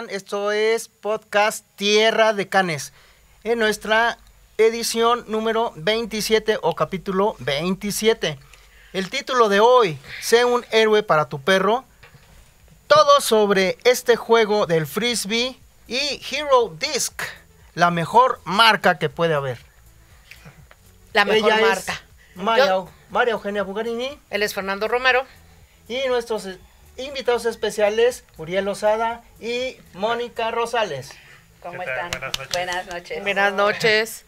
están? Esto es Podcast Tierra de Canes. En nuestra edición número 27 o capítulo 27. El título de hoy, Sé un héroe para tu perro. Todo sobre este juego del frisbee y Hero Disc, la mejor marca que puede haber. La mejor Ella marca. María, María Eugenia Bugarini Él es Fernando Romero. y nuestros invitados especiales, Uriel Osada y Mónica Rosales. ¿Cómo están? Buenas noches. Buenas noches. Buenas noches.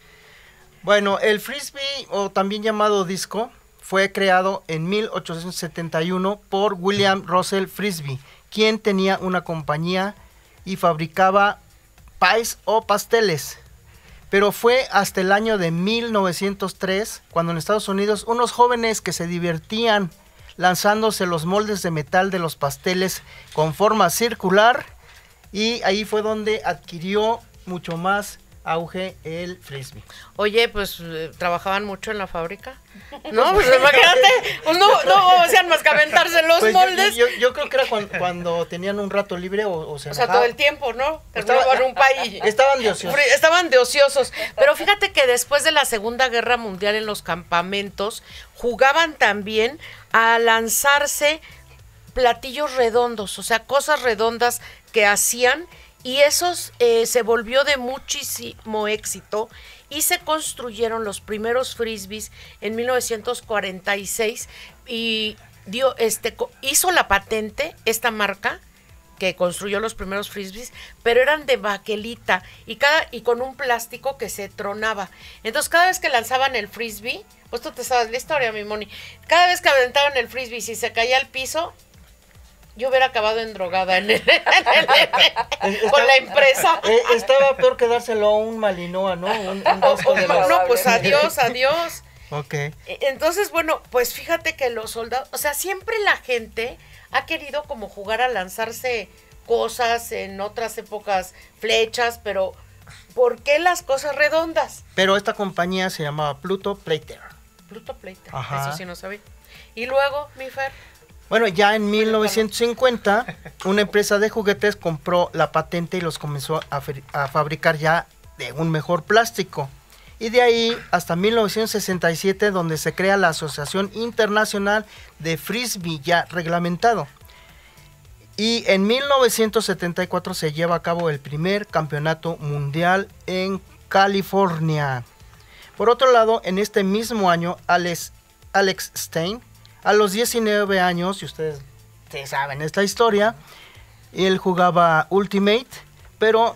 Bueno, el frisbee o también llamado disco fue creado en 1871 por William Russell Frisbee, quien tenía una compañía y fabricaba pies o pasteles. Pero fue hasta el año de 1903 cuando en Estados Unidos unos jóvenes que se divertían lanzándose los moldes de metal de los pasteles con forma circular. Y ahí fue donde adquirió mucho más auge el frisbee. Oye, pues eh, trabajaban mucho en la fábrica. No, pues imagínate. Pues no, no hacían más que aventarse los Pues moldes. Yo, yo creo que era cuan- cuando, tenían un rato libre o, o se o sea, todo el tiempo, ¿no? Estaba- Terminaban un país. Estaban de ociosos. Estaban de ociosos. Pero fíjate que después de la Segunda Guerra Mundial en los campamentos, jugaban también a lanzarse platillos redondos, o sea, cosas redondas que hacían y esos eh, se volvió de muchísimo éxito y se construyeron los primeros frisbees en 1946 y dio este hizo la patente esta marca que construyó los primeros frisbees, pero eran de baquelita y cada y con un plástico que se tronaba. Entonces, cada vez que lanzaban el frisbee, pues tú te sabes la historia, mi Moni. Cada vez que aventaban el frisbee si se caía al piso, yo hubiera acabado en drogada en el- en el- con la empresa. Eh, estaba peor que dárselo a un Malinoa, ¿no? Un, un disco de los- No, pues adiós, adiós. Ok. E- Entonces, bueno, pues fíjate que los soldados, o sea, siempre la gente ha querido como jugar a lanzarse cosas en otras épocas, flechas, pero ¿por qué las cosas redondas? Pero esta compañía se llamaba Pluto Plater. Pluto Ajá. eso sí no sabía. Y luego, mi Fer, Bueno, ya en 1950, una empresa de juguetes compró la patente y los comenzó a, fabricar ya de un mejor plástico. Y de ahí hasta 1967, donde se crea la Asociación Internacional de Frisbee ya reglamentado. Y en 1974 se lleva a cabo el primer campeonato mundial en California. Por otro lado, en este mismo año, Alex, Alex Stein, a los 19 años, y ustedes, saben esta historia, él jugaba Ultimate, pero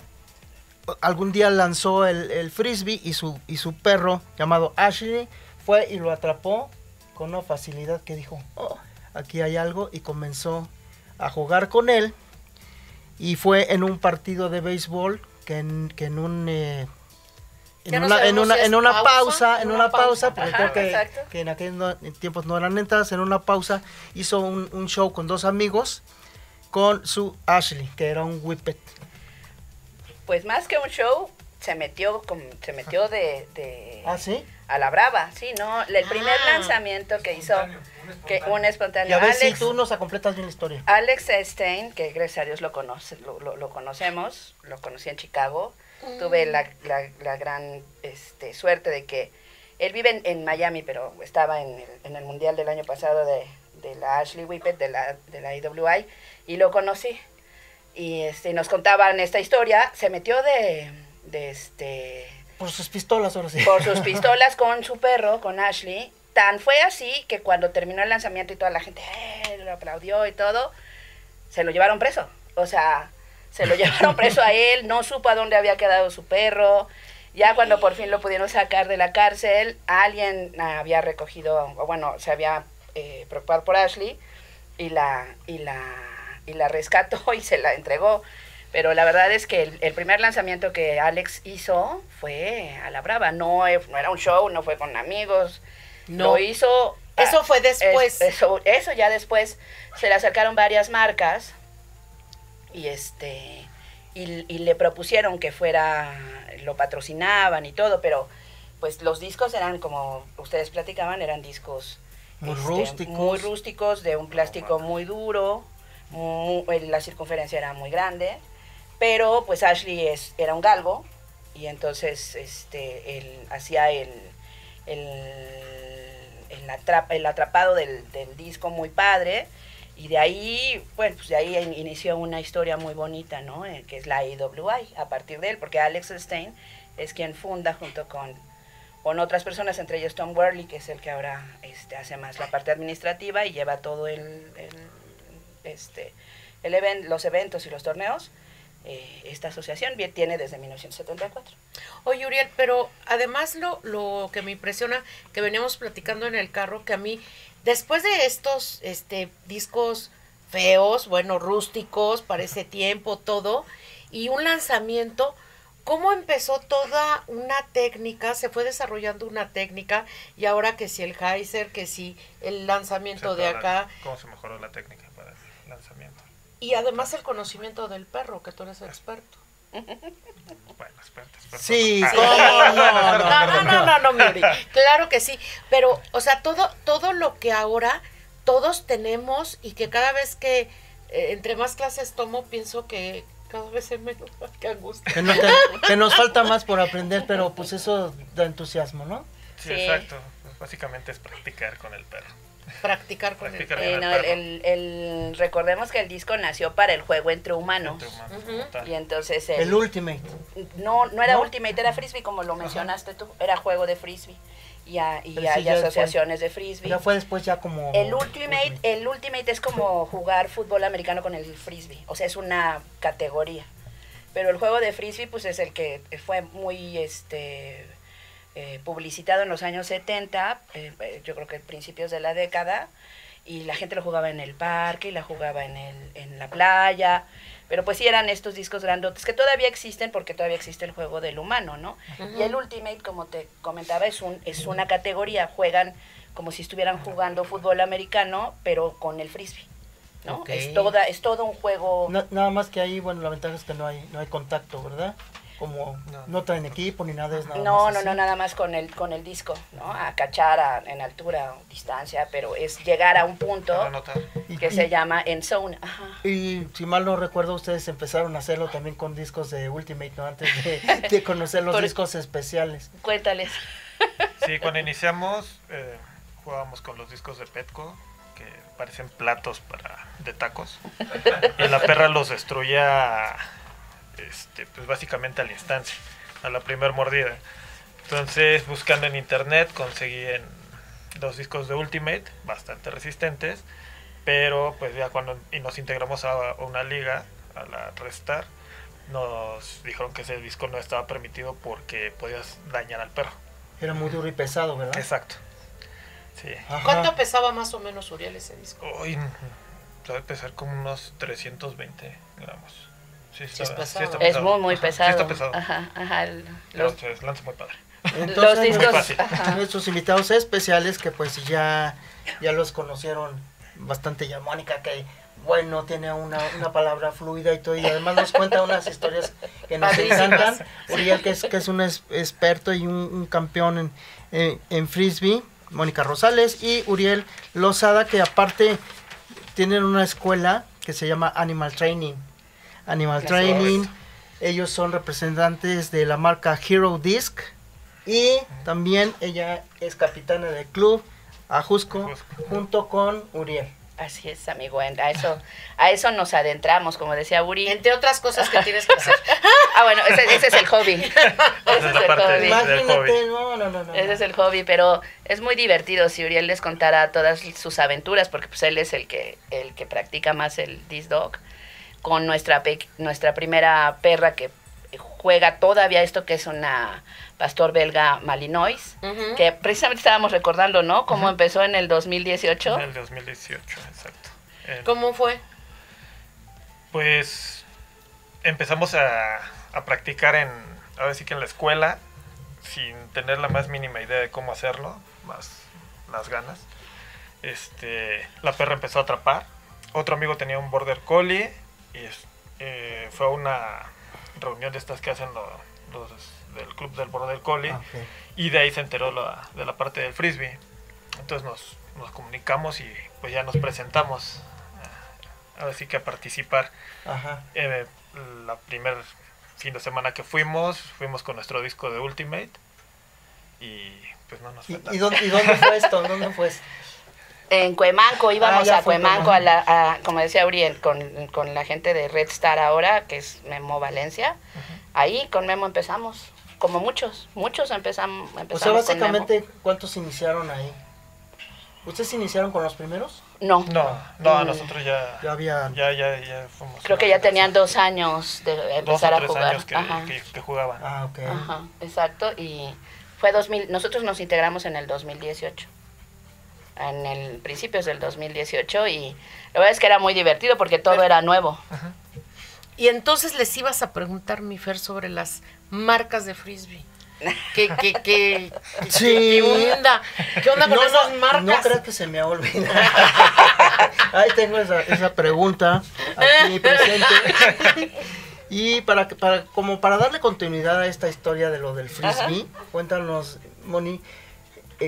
algún día lanzó el, el frisbee y su, y su perro llamado Ashley fue y lo atrapó con una facilidad que dijo, "Oh, aquí hay algo y comenzó a jugar con él. Y fue en un partido de béisbol que en, que en un... eh, en no una, en una, si en una pausa, pausa, en una pausa, pausa. porque Ajá, creo que, en aquellos tiempos no eran entradas, en una pausa hizo un, un show con dos amigos con su Ashley, que era un whippet. Pues más que un show, se metió con, se metió de, de- ¿Ah, sí? a la brava, sí, no, el primer Ah. lanzamiento que hizo que un Y espontáneo a ver si Alex, tú nos completas bien la historia. Alex Stein, que gracias a Dios lo conoce, lo, lo- lo conocemos, lo conocí en Chicago. Tuve la, la- la gran este, suerte de que él vive en, en Miami, pero estaba en el, en el mundial del año pasado de, de la Ashley Whippet, de la, de la IWI, y lo conocí. Y este, nos contaban esta historia. Se metió de, de este, Por sus pistolas, ahora sí. por sus pistolas con su perro, con Ashley. Tan fue así que cuando terminó el lanzamiento y toda la gente eh, lo aplaudió y todo, se lo llevaron preso. O sea, se lo llevaron preso a él, no supo a dónde había quedado su perro. Ya cuando por fin lo pudieron sacar de la cárcel, alguien había recogido, o bueno, se había eh, preocupado por Ashley y la, y, la, y la rescató y se la entregó. Pero la verdad es que el, el primer lanzamiento que Alex hizo fue a la brava. No, eh, no era un show, no fue con amigos. No. Lo hizo. Eso fue después. es- eso, eso ya después se le acercaron varias marcas y este y, y le propusieron que fuera lo patrocinaban y todo, pero pues los discos eran como ustedes platicaban, eran discos Muy este, rústicos. muy rústicos, de un plástico muy duro, mu- eh, la circunferencia era muy grande, Pero pues Ashley es, era un galgo y entonces este, él hacía el, el, el, atrap- el atrapado del, del disco muy padre. Y de ahí, bueno, pues de ahí in- inició una historia muy bonita, ¿no? Eh, que es la IWI, a partir de él, porque Alex Stein es quien funda junto con, con otras personas, entre ellos Tom Worley, que es el que ahora este, hace más la parte administrativa y lleva todo el, este, el even- los eventos y los torneos. Eh, esta asociación tiene desde 1974. Oye, Uriel, pero además lo, lo que me impresiona, que veníamos platicando en el carro, que a mí, después de estos este, discos feos, bueno, rústicos, para ese tiempo, todo, y un lanzamiento, ¿cómo empezó toda una técnica? Se fue desarrollando una técnica, y ahora que si el Heiser, que si el lanzamiento de acá, ¿Cómo se mejoró la técnica para el lanzamiento? y además el conocimiento del perro, que tú eres experto. Bueno, experto, experto. Sí, Ah, ¿cómo no? No, no, no, no, no, Uri. Claro que sí. Pero, o sea, todo, todo lo que ahora todos tenemos y que cada vez que eh, entre más clases tomo, pienso que cada vez es menos. Qué angustia. Que, no te- que nos falta más por aprender, pero pues eso da entusiasmo, ¿no? Sí, Sí. exacto. Pues básicamente es practicar con el perro. Practicar con Practicar. el Eh, el no, perro. el- el- recordemos que el disco nació para el juego entre humanos. Entre. Y entonces el- El Ultimate. no, no era ¿No? Ultimate, era Frisbee como lo mencionaste tú, era juego de Frisbee. Y, a- y sí, hay fue- asociaciones de Frisbee. Ya fue después ya como... El Ultimate, el Ultimate es como jugar fútbol americano con el Frisbee, o sea, es una categoría. Pero el juego de Frisbee pues es el que fue muy este eh, publicitado en los años 70, eh, eh, yo creo que principios de la década, y la gente lo jugaba en el parque y la jugaba en, el, en la playa, pero pues sí eran estos discos grandotes que todavía existen porque todavía existe el juego del humano, ¿no? Y el Ultimate, como te comentaba, es, un, es una categoría, juegan como si estuvieran jugando fútbol americano, pero con el frisbee, ¿no? Es, toda, es todo un juego... Na- nada más que ahí, bueno, la ventaja es que no hay, no hay contacto, ¿verdad? Como No. no, traen equipo ni nada, es nada No, más no, así. no, nada más con el, con el disco, ¿no? A cachar a- en altura o distancia, pero es llegar a un punto. Y- que y- se llama en zone. Ajá. Y si mal no recuerdo, ustedes empezaron a hacerlo también con discos de Ultimate, ¿no? Antes de, de conocer los Por- discos especiales. Cuéntales. Sí, cuando iniciamos eh, jugábamos con los discos de Petco, que parecen platos para de tacos. Y la perra los destruía este, pues básicamente al instante, a la primer mordida. Entonces, buscando en internet, conseguí en dos discos de Ultimate, bastante resistentes, pero pues ya cuando y nos integramos a una liga, a la Restar, nos dijeron que ese disco no estaba permitido porque podías dañar al perro. Era muy duro y pesado, ¿verdad? Exacto. Sí. ¿Cuánto pesaba más o menos Uriel ese disco? Hoy debe pesar como unos 320 gramos. Sí, Sí es pesado. Es pesado. muy, muy Ajá, pesado. Sí está pesado. Ajá, ajá. el- Pero Los, lanza muy padre. los Entonces, discos. fácil. ajá. nuestros invitados especiales que pues ya, ya los conocieron bastante ya Mónica que bueno tiene una, una palabra fluida y todo y además nos cuenta unas historias que nos Padrísimas. encantan Uriel que es, que es un es- experto y un, un campeón en, en, en frisbee Mónica Rosales y Uriel Lozada que aparte tienen una escuela que se llama Animal Training Animal. Training ellos son representantes de la marca Hero Disc y también ella es capitana del club Ajusco Ajusco. junto con Uriel. Así es, amigo. A eso, a eso nos adentramos, como decía Uri. Entre otras cosas que tienes que hacer. Ah, bueno, ese, ese es el hobby. ese es el hobby. Imagínate, no, no, no, no. Ese es el hobby, pero es muy divertido si Uriel les contara todas sus aventuras, porque pues él es el que, el que practica más el disc dog, con nuestra, nuestra primera perra que juega todavía esto que es una pastor belga Malinois, que precisamente estábamos recordando, ¿no? Cómo empezó en el 2018. En el 2018, exacto. En- ¿Cómo fue? Pues empezamos a, a practicar en, ahora sí que en la escuela, sin tener la más mínima idea de cómo hacerlo, más las ganas. Este, la perra empezó a atrapar. Otro amigo tenía un border collie y es- eh, fue a una reunión de estas que hacen lo- los del club del border collie Ah, ok. y de ahí se enteró la- de la parte del frisbee. Entonces nos, nos comunicamos y pues ya nos presentamos. eh, Ahora sí que a participar. Ajá. Eh, la primer fin de semana que fuimos, fuimos con nuestro disco de Ultimate y pues no nos fue ¿Y, y dónde, y dónde fue esto? ¿Dónde fue esto? En Cuemanco, íbamos Ah, ya a Cuemanco, a la, a- como decía Uriel, con, con la gente de Red Star ahora, que es Memo Valencia. Ahí con Memo empezamos, como muchos, muchos empezamos, O empezamos sea, con Memo. básicamente, ¿cuántos iniciaron ahí? ¿Ustedes iniciaron con los primeros? No, No, no, Mm. nosotros ya, Ya había... ya, ya, ya fuimos. creo que ya tenían dos años de dos o empezar a jugar. años que, Ajá. que, que jugaban. Ah, ok. Ajá, exacto. Y fue 2000, nosotros nos integramos en el 2018. En el principios del 2018 y la verdad es que era muy divertido porque todo era nuevo. Y entonces les ibas a preguntar, mi Fer, sobre las marcas de frisbee. ¿Qué, qué, qué, Sí. qué onda? ¿Qué onda con no, esas no, marcas? no creas que se me ha olvidado. Ahí tengo esa, esa pregunta aquí presente. Y para, que- para como para darle continuidad a esta historia de lo del frisbee, cuéntanos, Moni,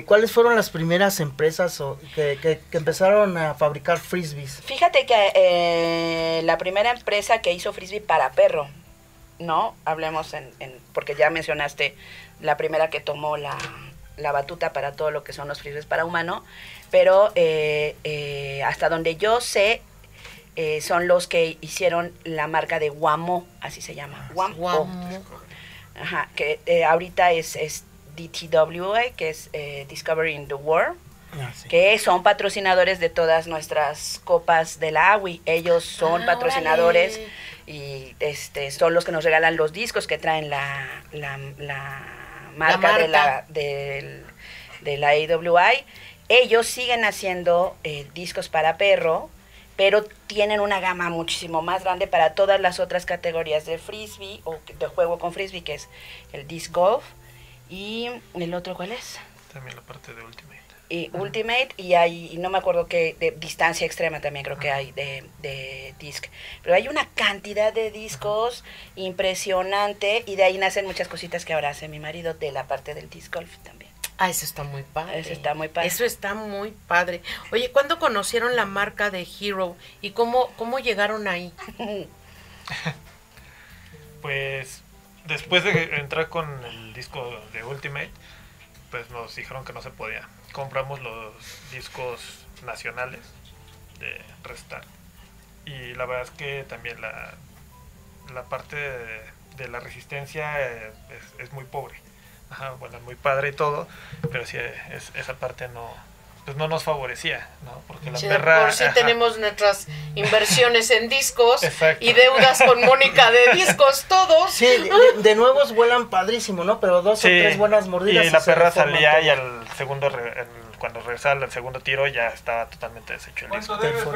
¿cuáles fueron las primeras empresas o- que, que- que empezaron a fabricar frisbees? Fíjate que eh, la primera empresa que hizo frisbee para perro, ¿no? Hablemos en, en- porque ya mencionaste la primera que tomó la, la batuta para todo lo que son los frisbees para humano, pero eh, eh, hasta donde yo sé, eh, son los que hicieron la marca de Wamo, así se llama, Wamo. Guamo. Ajá, que eh, ahorita es, es DTWA, que es eh, Discovering the World Ah, sí. que son patrocinadores de todas nuestras copas de la AWI. Ellos son Ah, patrocinadores y este son los que nos regalan los discos que traen la, la, la marca, de la marca. del- de la AWI. Ellos siguen haciendo eh, discos para perro, pero tienen una gama muchísimo más grande para todas las otras categorías de frisbee o de juego con frisbee, que es el disc golf. Y el otro, ¿cuál es? También la parte de Ultimate. y Ultimate y hay, y no me acuerdo qué, de distancia extrema también creo que hay de, de disc. Pero hay una cantidad de discos impresionante y de ahí nacen muchas cositas que ahora hace mi marido de la parte del disc golf también. Ah, eso está muy padre. Eso está muy padre. Eso está muy padre. Oye, ¿cuándo conocieron la marca de Hero y cómo, cómo llegaron ahí? Pues después de entrar con el disco de Ultimate, pues nos dijeron que no se podía. Compramos los discos nacionales de Restart. Y la verdad es que también la, la parte de, la resistencia eh, es, es muy pobre. Ajá, bueno, es muy padre y todo, pero sí, es, esa parte no, pues no nos favorecía, ¿no? Porque la Si de perra... por sí ajá, tenemos nuestras inversiones en discos y deudas con Mónica de discos todos. Sí, de, de- nuevos vuelan padrísimo, ¿no? Pero dos Sí, o tres buenas mordidas. Y la perra salía todo. y al segundo, re- el- cuando regresaba al segundo tiro ya estaba totalmente deshecho el ¿Cuánto disco.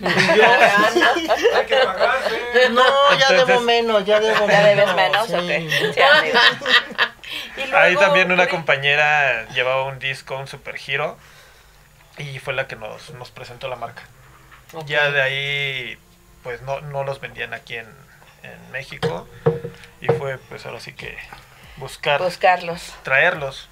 Yo- Hay que pagarse. No, ya Entonces- debo menos, ya debo ¿Ya menos. debes menos? sí. Ok. Ahí también una compañera llevaba un disco, un Super Hero, y fue la que nos, nos presentó la marca. Ya de ahí, pues no, no los vendían aquí en, en México, y fue pues ahora sí que buscar, Buscarlos. traerlos.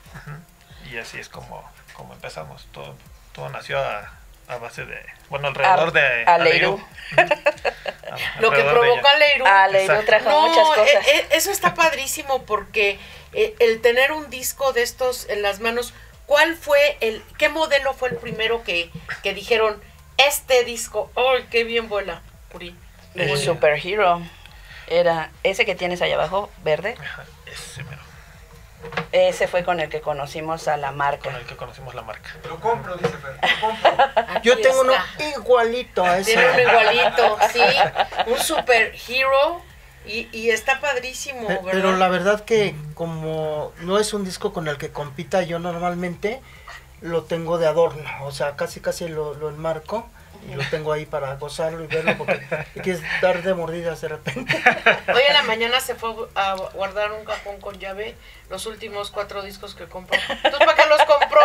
Y así es como, como empezamos. Todo, todo nació a, a base de, bueno, alrededor A- de Aleiru. A- Lo que provocó ella. a Leiru. Ah, Leiru Exacto. trajo No, muchas cosas. e- e- eso está padrísimo porque eh, el tener un disco de estos en las manos, ¿cuál fue el, qué modelo fue el primero que, que dijeron, este disco, ¡ay, qué bien vuela! Uri. El Eh, Superhero. Era ese que tienes ahí abajo, verde. Ajá, ese mero, Ese fue con el que conocimos a la marca. con el que conocimos la marca. Lo compro, dice Fer. Lo compro. Aquí Yo tengo uno igualito a ese. Tiene uno igualito, sí, un super hero y, y está padrísimo, ¿verdad? Pero la verdad que como no es un disco con el que compita yo normalmente, lo tengo de adorno, o sea, casi casi lo, lo enmarco y lo tengo ahí para gozarlo y verlo porque quieres dar de mordidas de repente. Hoy en la mañana se fue a guardar un cajón con llave los últimos cuatro discos que compró. Entonces, ¿para qué los compró?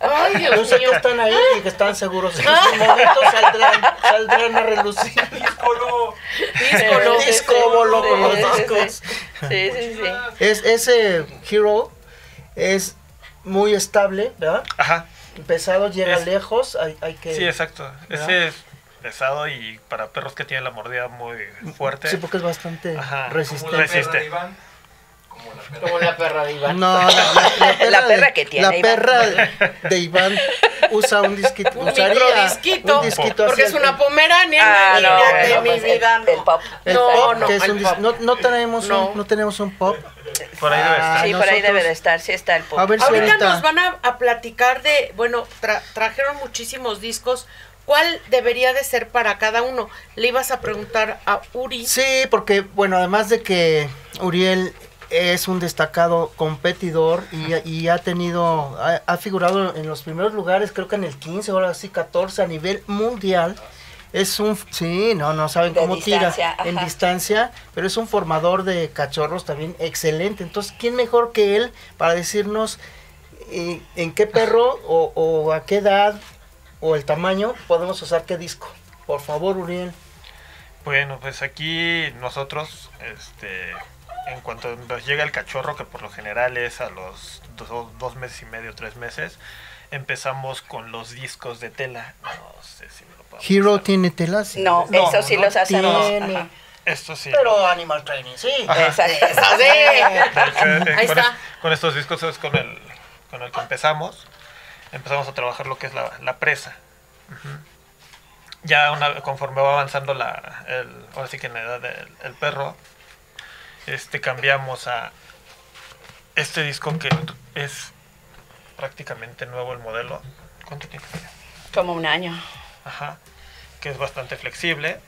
Ay, Yo Dios sé mío. que están ahí y que están seguros en su momento saldrán, saldrán a relucir. Díscolo. Díscolo. Disco bolo con los discos. Sí, sí, sí. Es, ese Hero es muy estable, ¿verdad? Ajá, Pesado, llega Es- lejos, hay, hay que... sí, exacto. ¿verdad? Ese es, pesado y para perros que tienen la mordida muy fuerte. Sí, porque es bastante Ajá, Como resistente. la Resiste. perra de Iván. Como la perra. Perra de Iván. No, la, la- La perra de- que tiene La Iván. perra de Iván usa un disquito. Un usaría microdisquito, un disquito porque es una pomerania. Ah, no, imagínate, bueno, mi pues el- vida, no. el pop. el No, pop, no, que es el un dis- pop. no, no tenemos No. un, no tenemos un pop. Por ahí debe Ah, estar. Sí, por ahí debe de estar, sí está el pop. A ver si Ahorita ahorita. nos van a, a platicar de, bueno, tra- trajeron muchísimos discos. ¿Cuál debería de ser para cada uno? Le ibas a preguntar a Uri. Sí, porque, bueno, además de que Uriel es un destacado competidor y, y ha tenido, ha, ha figurado en los primeros lugares, creo que en el 15, ahora sí 14 a nivel mundial. Es un, sí, no, no saben De cómo tira en distancia, pero es un formador de cachorros también excelente. Entonces, ¿quién mejor que él para decirnos eh, en qué perro o, o a qué edad o el tamaño podemos usar qué disco? Por favor, Uriel. Bueno, pues aquí nosotros, este, en cuanto nos llega el cachorro, que por lo general es a los do- dos meses y medio, tres meses, empezamos con los discos de tela. No sé si me lo podemos Hero tiene telas. No, No, eso sí no los hacemos. Esto sí. Pero Animal Training, sí. Exacto. Sí. Eh, Ahí con, está. es- con estos discos es con el, con el que empezamos. Empezamos a trabajar lo que es la, la presa. Ujú. Ya una, conforme va avanzando la, el, ahora sí que en la edad del el perro, este cambiamos a este disco que es prácticamente nuevo el modelo. ¿Cuánto tiene? Como un año. Ajá. Que es bastante flexible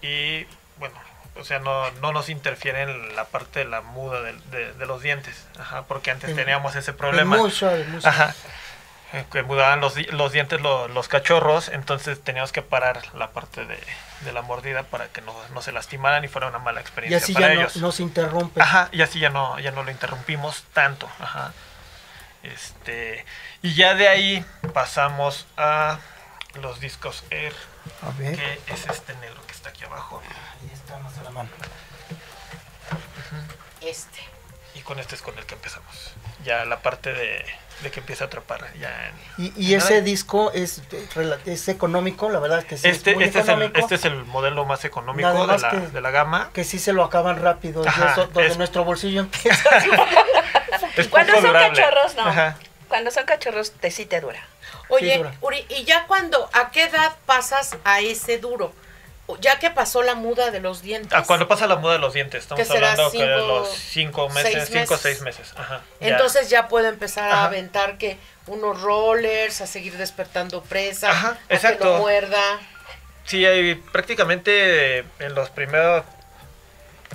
y bueno, o sea, no, no nos interfiere en la parte de la muda del- de, de los dientes. Ajá, porque antes En- teníamos ese Es problema. Muy suave, muy suave. Ajá. Eh, Que mudaban los, los dientes lo- los cachorros, entonces teníamos que parar la parte de, de la mordida para que no, no se lastimaran y fuera una mala Y experiencia así para ya no, ellos. no se interrumpe. Ajá, y así ya no, ya no lo interrumpimos tanto. Ajá. Este, y ya de ahí pasamos a los discos Air, A ver. que es este negro que está aquí abajo. Ahí está, más a la mano. Este. Y con este es con el que empezamos. Ya la parte de, de que empieza a atrapar. Ya en- Y, y en ese nada. disco es, es económico, la verdad es que sí. este, es muy este, es el, este es el modelo más económico de la, que- de la gama. Que sí se lo acaban rápido. y Ajá, eso donde es- nuestro bolsillo empieza. Cuando son durable. cachorros, no. Ajá. Cuando son cachorros, te sí te dura. Oye, dura. Uri, ¿y ya cuando, a qué edad pasas a ese duro? Ya que pasó la muda de los dientes. Ah, cuando pasa la muda de los dientes, estamos hablando que Cinco- los cinco meses, seis cinco o seis meses. Ajá, ya. Entonces ya puedo empezar a aventar que unos rollers, a seguir despertando presa, Ajá, a que no muerda. Sí, hay prácticamente en los primeros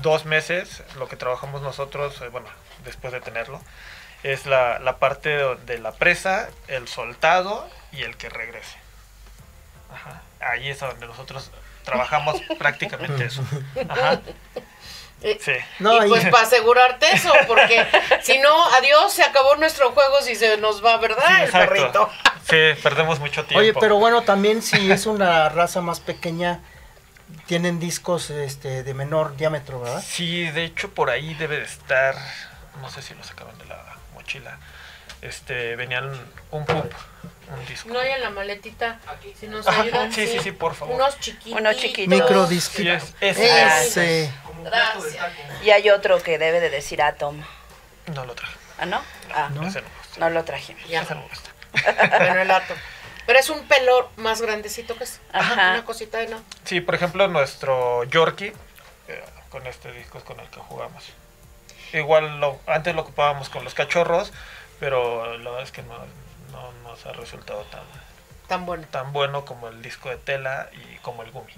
dos meses lo que trabajamos nosotros, eh, bueno, después de tenerlo, es la, la parte de, de la presa, el soltado y el que regrese. Ajá. Ahí es donde nosotros trabajamos prácticamente eso. Ajá. Eh, Sí. No, y pues para asegurarte eso, porque si no, adiós, se acabó nuestro juego si se nos va, ¿verdad? Sí, el exacto. perrito. Sí, perdemos mucho tiempo. Oye, pero bueno, también si es una raza más pequeña, tienen discos este, de menor diámetro, ¿verdad? Sí, de hecho por ahí debe de estar, no sé si lo sacaban de la mochila. Este, venían un pup, un disco. No hay en la maletita. Si nos Ajá, ayudan. sí, sí, sí, por favor. Unos chiquitos. Unos chiquitos. Microdisco. Sí, es, ese. Ese. Como un plato de taco. Y hay otro que debe de decir Atom. No lo traje. ¿Ah, no? Ah, ¿No? Ese no me gusta. no lo trajimos. Ya. Ese no me gusta. Bueno, el ato. Pero es un pelo más grandecito que es. Ajá. Una cosita de no. Sí, por ejemplo, nuestro Yorkie, eh, con este disco es con el que jugamos. Igual lo, antes lo ocupábamos con los cachorros, pero la verdad es que no, no nos ha resultado tan, Tan bueno. tan bueno como el disco de tela y como el gumi.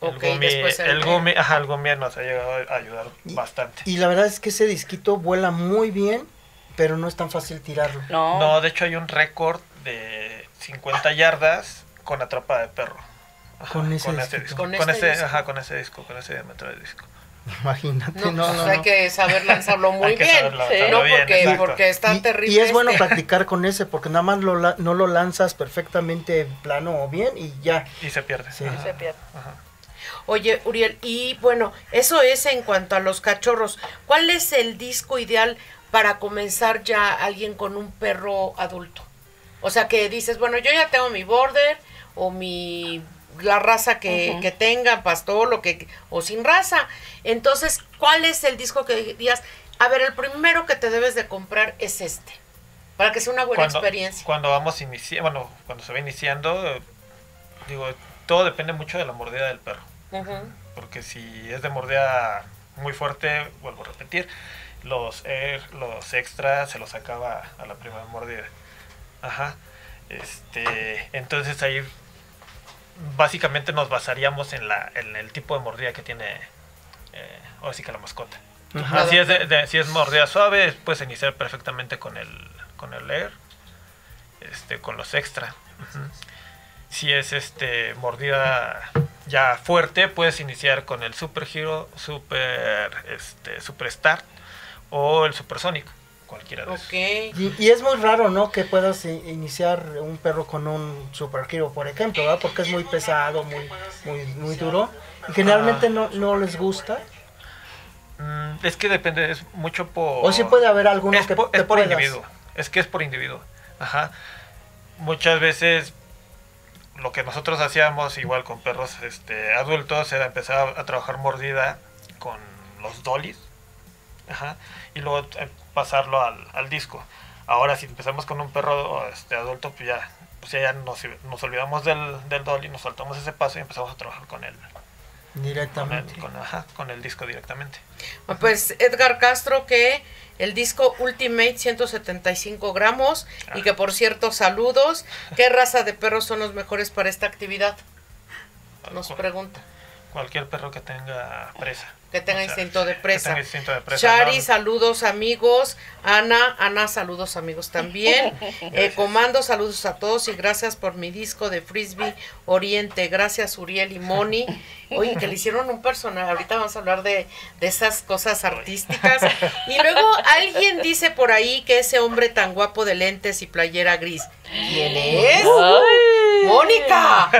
El gumi, el- el gumi, ajá, el gumi nos ha llegado a ayudar Y- bastante. Y la verdad es que ese disquito vuela muy bien, pero no es tan fácil tirarlo. No. No, de hecho hay un récord de 50 yardas con atrapada de perro. Ajá, Con ese ese disquito. disco. Con Con, este ese, disco. ajá, con ese disco, con ese diámetro de disco. Imagínate. No, No, pues no, hay no. que saber lanzarlo muy Hay que bien. no bien, porque, porque está Y, terrible. y es bueno este. practicar con ese, porque nada más lo no lo lanzas perfectamente plano o bien y ya. Y se pierde. Sí. Ajá, Se pierde. ajá. Oye, Uriel, y bueno, eso es en cuanto a los cachorros. ¿Cuál es el disco ideal para comenzar ya alguien con un perro adulto? O sea, que dices, bueno, yo ya tengo mi border o mi la raza que, Ujú. que tengan, pastor, lo que, o sin raza. Entonces, ¿cuál es el disco que dirías? A ver, el primero que te debes de comprar es este, para que sea una buena cuando, experiencia. Cuando vamos iniciando, bueno, cuando se va iniciando, eh, digo, todo depende mucho de la mordida del perro. Porque si es de mordida muy fuerte, vuelvo a repetir, los air, los extras se los acaba a la primera mordida. Ajá. Este, entonces ahí básicamente nos basaríamos en la en el tipo de mordida que tiene eh, ahora sí que la mascota. Ajá. Si, es de- de- si es mordida suave, puedes iniciar perfectamente con el con el air, este, con los extra. Si es este mordida ya fuerte, puedes iniciar con el Super Hero, Super este, Superstar o el Supersonic, cualquiera de esos. Ok. Y, y es muy raro, ¿no? Que puedas iniciar un perro con un Super Hero, por ejemplo, ¿verdad? Porque es muy pesado, muy, muy, muy duro. Y generalmente no, no les gusta. Mm, es que depende, es mucho por... O sí puede haber alguno es que por, te es por puedas- individuo. Es que es por individuo. Ajá. Muchas veces lo que nosotros hacíamos igual con perros este, adultos era empezar a, a trabajar mordida con los dollies. Ajá. Y luego eh, pasarlo al, al disco. Ahora si empezamos con un perro este, adulto, pues ya, pues ya nos, nos olvidamos del, del dolly, nos saltamos ese paso y empezamos a trabajar con el, con el, Directamente. con, ajá, con el disco directamente. Ah, Pues Edgar Castro que el disco Ultimate 175 gramos y Ah. que por cierto saludos. ¿Qué raza de perros son los mejores para esta actividad? Nos Cual- pregunta. Cualquier perro que tenga presa. Que tenga O sea, instinto de presa. tenga instinto de presa, Chari, ¿no? saludos amigos. Ana, Ana, saludos amigos también. Eh, comando, saludos a todos y gracias por mi disco de Frisbee Oriente. Gracias Uriel y Moni. Oye, que le hicieron un personaje. Ahorita vamos a hablar de, de esas cosas artísticas. Y luego alguien dice por ahí que ese hombre tan guapo de lentes y playera gris. ¿Quién es? Ay. ¡Mónica!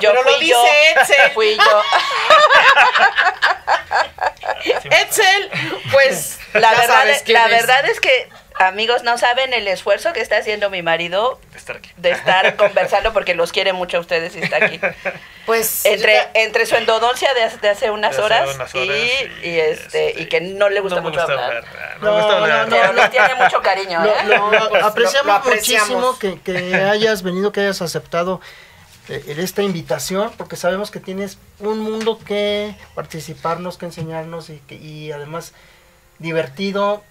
Yo Pero lo fui yo. dice Edsel. Fui yo. Edsel, pues La verdad, es- quién la es. verdad es que, amigos, no saben el esfuerzo que está haciendo mi marido de estar aquí. de estar conversando porque los quiere mucho a ustedes y está aquí. Pues Entre, entre su endodoncia de, hace- de hace unas De hace horas, unas y, horas y, y, este, este, y que no le gusta no mucho gusta hablar. hablar, No, No, gusta no, hablar. no, Pero nos tiene mucho cariño, ¿eh? Lo, lo- No, apreciamos lo- lo apreciamos. muchísimo que, que hayas venido, que hayas aceptado eh, esta invitación, porque sabemos que tienes un mundo que participarnos, que enseñarnos y, que, y además divertido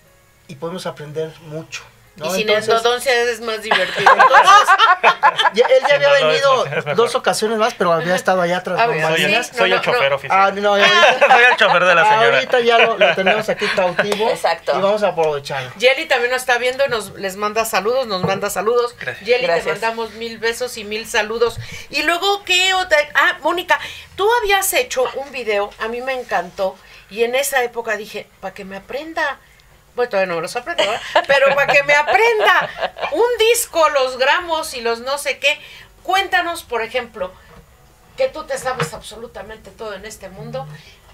y podemos aprender mucho. ¿No? Y sin Entonces, endodoncia es más divertido. ya- él ya había venido dos ocasiones más, pero había estado allá tras A ver, Soy. Sí, soy no, el no, chofer no. oficial. Ah, no, ahorita, soy el chofer de la señora. ahorita ya lo, lo tenemos aquí cautivo. Exacto. Y vamos a aprovecharlo. Jelly también nos está viendo y nos les manda saludos, nos manda saludos. Gracias. Jelly, te mandamos mil besos y mil saludos. Y luego, ¿qué otra? Ah, Mónica, tú habías hecho un video, a mí me encantó, y en esa época dije, para que me aprenda. Bueno, todavía no me los aprendo, ¿verdad? pero para que me aprenda un disco, los gramos y los no sé qué. Cuéntanos, por ejemplo, que tú te sabes absolutamente todo en este mundo.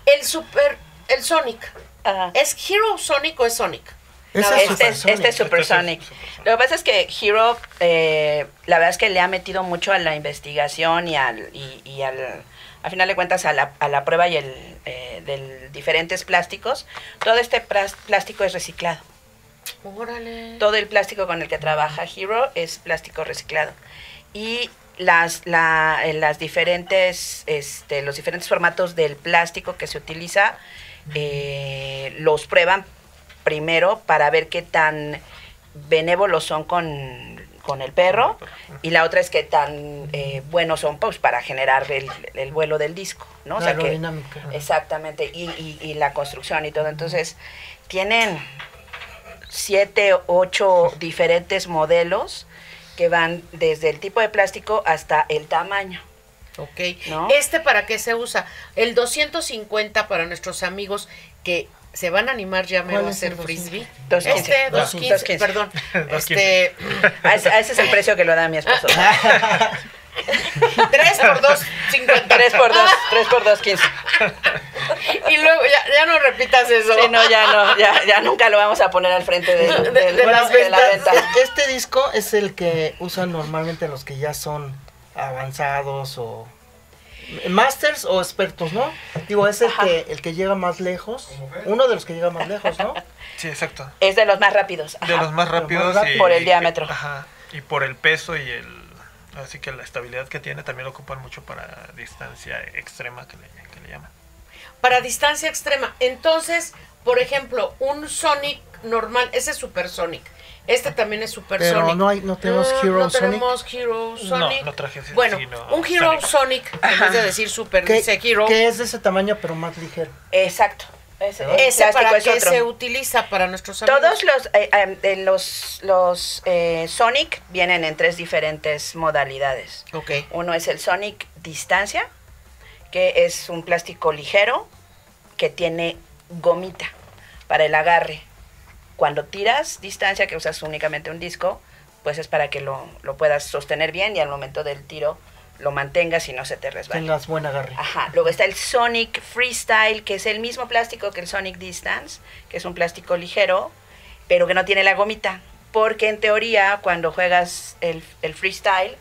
El super, el Sonic. Ajá. ¿Es Hero Sonic o es Sonic? Ese No, es Este es, este. Este es Supersonic. Lo que pasa es que Hero, eh, la verdad es que le ha metido mucho a la investigación y al, y, y al, a final de cuentas, a la, a la prueba y el, eh, de diferentes plásticos. Todo este plástico es reciclado. Órale. Todo el plástico con el que trabaja Hero es plástico reciclado. Y las, la, las diferentes, este, los diferentes formatos del plástico que se utiliza, eh, los prueban primero para ver qué tan benévolos son con, con el perro y la otra es qué tan eh, buenos son pues, para generar el, el vuelo del disco, ¿no? O La sea que- aerodinámica. Exactamente, y, y- y la construcción y todo. Entonces, tienen siete, ocho diferentes modelos que van desde el tipo de plástico hasta el tamaño. Ok. ¿No? ¿Este para qué se usa? El 250 para nuestros amigos que se van a animar ya me ¿Cuál va a hacer frisbee. 215. Este, 215, 215. perdón. 215. Este, A ese, a ese es el precio que lo da mi esposo. 3 por 250. 3 por 2, 3 por 2, 15. Y luego ya, ya no repitas eso. Sí, no, ya no, ya, ya nunca lo vamos a poner al frente de, De- del- de las de la venta. Este disco es el que usan normalmente los que ya son avanzados o Masters o expertos, ¿no? Digo, es el Ajá. que, el que llega más lejos. Uno de los que llega más lejos, ¿no? Sí, exacto. Es de los más rápidos. De los más rápidos. más y-. Por el y- diámetro. Ajá. Y por el peso y el. Así que la estabilidad que tiene también lo ocupan mucho para distancia extrema que le, que le llaman. Para distancia extrema. Entonces, por ejemplo, un Sonic normal, ese es Super Sonic. Este también es Super Pero Sonic. no hay- no tenemos Ah, Hero no Sonic. tenemos Hero Sonic. No, no traje ese, Bueno, sino un Hero Sonic. Sonic, en vez de decir Super, Que, dice Hero. que es de ese tamaño, pero más ligero. Exacto. Ese, ¿Ese para es qué otro. se utiliza para nuestros amigos? Todos los, eh, eh, de los, los eh, Sonic vienen en tres diferentes modalidades. Ok. Uno es el Sonic Distancia, que es un plástico ligero que tiene gomita para el agarre. Cuando tiras distancia, que usas únicamente un disco, pues es para que lo, lo puedas sostener bien y al momento del tiro lo mantengas y no se te resbale. Tengas buen agarre. Ajá, luego está el Sonic Freestyle, que es el mismo plástico que el Sonic Distance, que es un plástico ligero, pero que no tiene la gomita. Porque en teoría, cuando juegas el, el freestyle,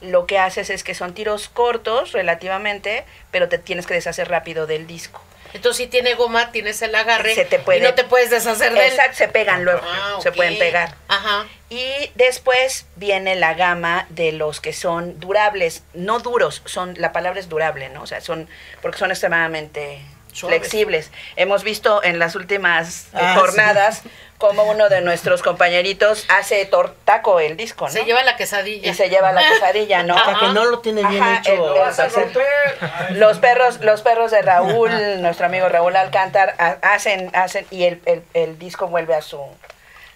lo que haces es que son tiros cortos relativamente, pero te tienes que deshacer rápido del disco. Entonces, si tiene goma, tienes el agarre Se te puede- y no te puedes deshacer de él. Exacto, se pegan luego, Ah, se pueden pegar. Ajá. Y después viene la gama de los que son durables, no duros, son la palabra es durable, ¿no? O sea, son porque son extremadamente Suaves. flexibles. Hemos visto en las últimas eh, Ah, jornadas como uno de nuestros compañeritos hace tortaco el disco, ¿no? Se lleva la quesadilla. y se lleva la quesadilla, ¿no? Hasta que no lo tiene bien Ajá, hecho. el- el. Los perros, los perros de Raúl, nuestro amigo Raúl Alcántar, ha- hacen, hacen, y el, el- el disco vuelve a su,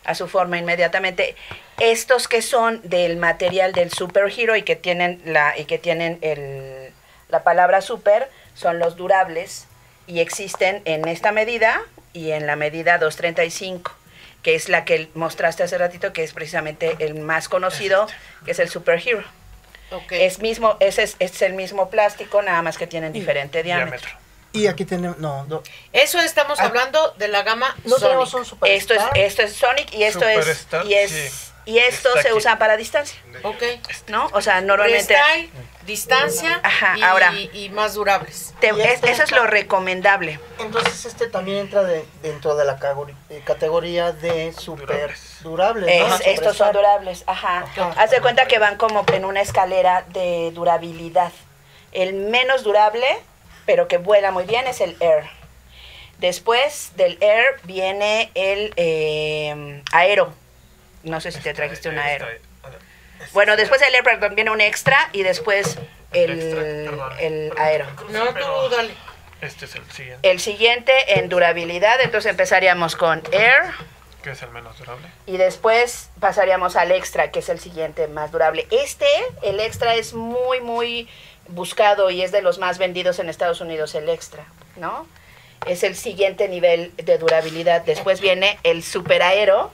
a su forma inmediatamente. Estos que son del material del superhero y que tienen la, y que tienen el, la palabra super, son los durables y existen en esta medida y en la medida 235 que es la que mostraste hace ratito, que es precisamente el más conocido, que es el superhero. Ok. Es mismo, ese es, es el mismo plástico, nada más que tienen diferente diámetro. Diámetro. Y aquí tenemos. No, no. Eso estamos Ah. hablando de la gama No tenemos Sonic. un super. Esto es, esto es Sonic y esto es y es sí. Y esto Está se aquí. usa para distancia, Ok. ¿no? O sea, normalmente Freestyle, distancia Ajá, y, ahora. y más durables. te- Y es- este eso es lo recomendable. Entonces este también entra de- dentro de la eh, categoría de super Durables. durables. Es- ¿no? estos son durables, ajá. Ajá. Haz de cuenta que van como en una escalera de durabilidad. El menos durable, pero que vuela muy bien, es el Air. Después del Air viene el eh, Aero. No sé si te trajiste un Aero. Bueno, después del Air perdón, viene un extra y después el, el Aero. No, tú dale. Este es el siguiente, El siguiente en durabilidad, entonces empezaríamos con Air. que es el menos durable. Y después pasaríamos al extra, que es el siguiente más durable. Este, el extra, es muy, muy buscado y es de los más vendidos en Estados Unidos, el extra, ¿no? Es el siguiente nivel de durabilidad. Después viene el super aero,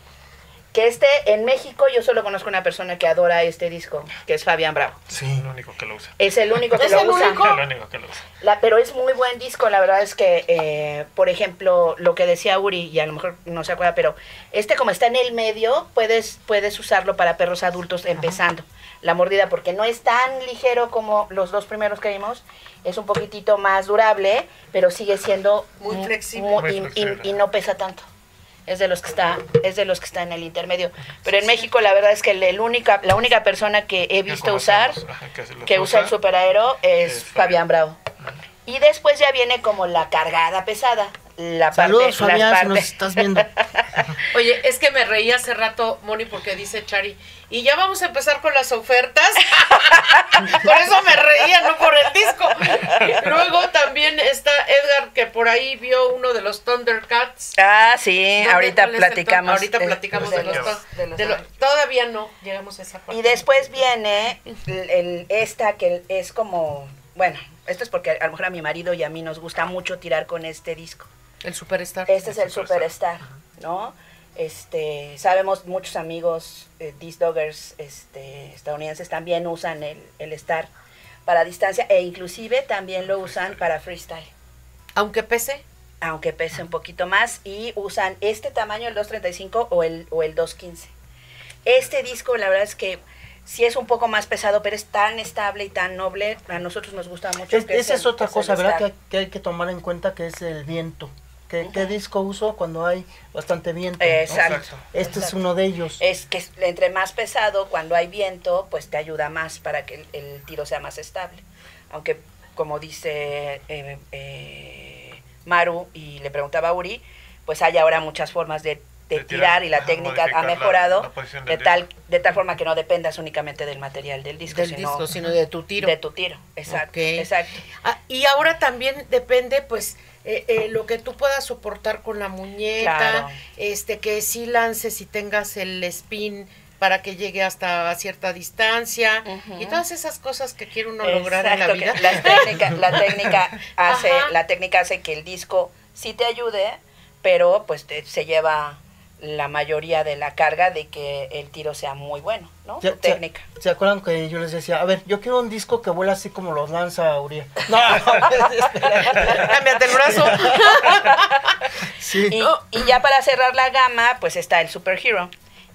que este en México yo solo conozco una persona que adora este disco, que es Fabián Bravo. Sí. El único que lo usa. Es el único que ¿Es lo el usa. único? El único que lo usa. La- pero es muy buen disco, la verdad es que, eh, por ejemplo, lo que decía Uri, y a lo mejor no se acuerda, pero este como está en el medio, puedes, puedes usarlo para perros adultos empezando. La mordida, porque no es tan ligero como los dos primeros que vimos, es un poquitito más durable, pero sigue siendo Muy mu- flexible. mu- Muy y- y- flexible. y no pesa tanto. Es de los que está, es de los que está en el intermedio. Pero en México la verdad es que el, el única, la única persona que he visto usar que, usa el superaero es, Fabián. Bravo. Y después ya viene como la cargada pesada. La Saludos, parte, Fabián, las si nos estás viendo. Oye, es que me reí hace rato, Moni, porque dice Chari, y ya vamos a empezar con las ofertas. por eso me reía, no por el disco. Luego también está Edgar, que por ahí vio uno de los Thundercats. Ah, sí, ¿Dónde- ahí cuál es el platicamos. Ahorita platicamos de de los, los- de los de lo- Thundercats. Todavía no llegamos a esa parte. Y después viene el, el- esta que es como, bueno, esto es porque a lo mejor a mi marido y a mí nos gusta mucho tirar con este disco. El Superstar. Este es el Superstar. Superstar, ¿no? Este, sabemos muchos amigos eh, disc doggers este, estadounidenses también usan el, el Star para distancia e inclusive también lo usan para freestyle. Aunque pese. aunque pese un poquito más, y usan este tamaño, el 235 o el, o el 215. Este disco, la verdad es que sí es un poco más pesado, pero es tan estable y tan noble. A nosotros nos gusta mucho. Es- que esa el- es otra el cosa, ¿verdad? Que hay que tomar en cuenta que es el viento. ¿Qué, qué disco uso cuando hay bastante viento? ¿no? Exacto. Exacto. Este es uno de ellos. Es que entre más pesado, cuando hay viento, pues te ayuda más para que el, el tiro sea más estable. Aunque, como dice eh, eh, Maru y le preguntaba a Uri, pues hay ahora muchas formas de, de De tirar, tirar, y la técnica ha la- mejorado la de tal, de tal forma que no dependas únicamente del material del disco, del sino, disco, sino de tu tiro. de tu tiro. Exacto, exacto. Ah, y ahora también depende, pues, eh, eh, lo que tú puedas soportar con la muñeca, Claro. este, que sí lances y tengas el spin para que llegue hasta cierta distancia y todas esas cosas que quiere uno lograr en la vida. La técnica, la técnica hace, Ajá. la técnica hace que el disco sí te ayude, pero pues te- se lleva la mayoría de la carga de que el tiro sea muy bueno, ¿no? Ya- técnica. ¿Se acuerdan que yo les decía, a ver, yo quiero un disco que vuela así como los lanza Uriel? No. Cámbiate el brazo. sí. Y, y ya para cerrar la gama, pues está el Super Hero.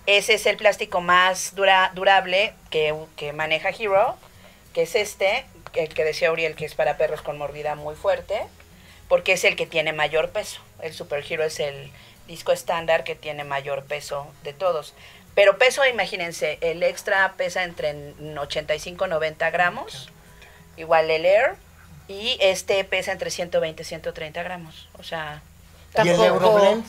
Ese es el plástico más dura, durable que, que maneja Hero, que es este, el que decía Uriel que es para perros con mordida muy fuerte, porque es el que tiene mayor peso. El Super Hero es el disco estándar que tiene mayor peso de todos. Pero peso, imagínense, el extra pesa entre 85 y 90 gramos, igual el Air, y este pesa entre 120 y 130 gramos. O sea, ¿Y el Tampoco- Euroblend?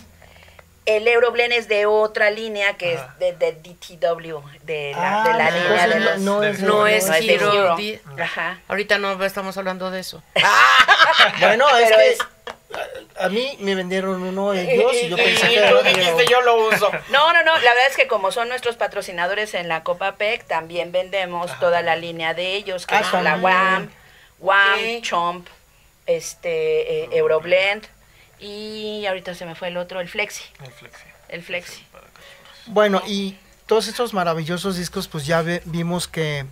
el Euroblend es de otra línea que Ajá. es de, de DTW, de la, Ah, de la entonces línea de los... no es No es no es Ajá. Ahorita no estamos hablando de eso. Bueno, es Pero que es- a, a mí me vendieron uno ellos y yo pensé que tú dijiste, yo lo uso. No, no, no, la verdad es que como son nuestros patrocinadores en la Copa PEC, también vendemos toda la línea de ellos, que Ah, es la. WAM, WAM. Chomp, este, eh, Euroblend, y ahorita se me fue el otro, el Flexi, El flexi. el Flexi. Bueno, y todos estos maravillosos discos, pues ya ve- vimos que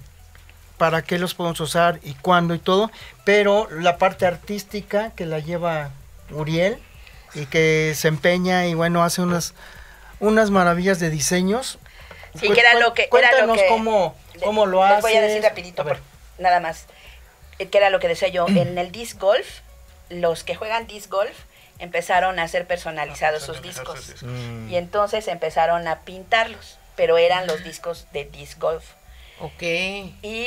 para qué los podemos usar y cuándo y todo, pero la parte artística que la lleva Uriel y que se empeña y bueno, hace unas, unas maravillas de diseños. Sí, que era lo que... era lo Cuéntanos que- cómo, cómo lo voy a decir rapidito, A ver. por- nada más. Eh, Que era lo que decía yo. En el disc golf, los que juegan disc golf empezaron a hacer personalizados sus discos. sus discos. Mm. Y entonces empezaron a pintarlos, pero eran los discos de disc golf. Ok. Y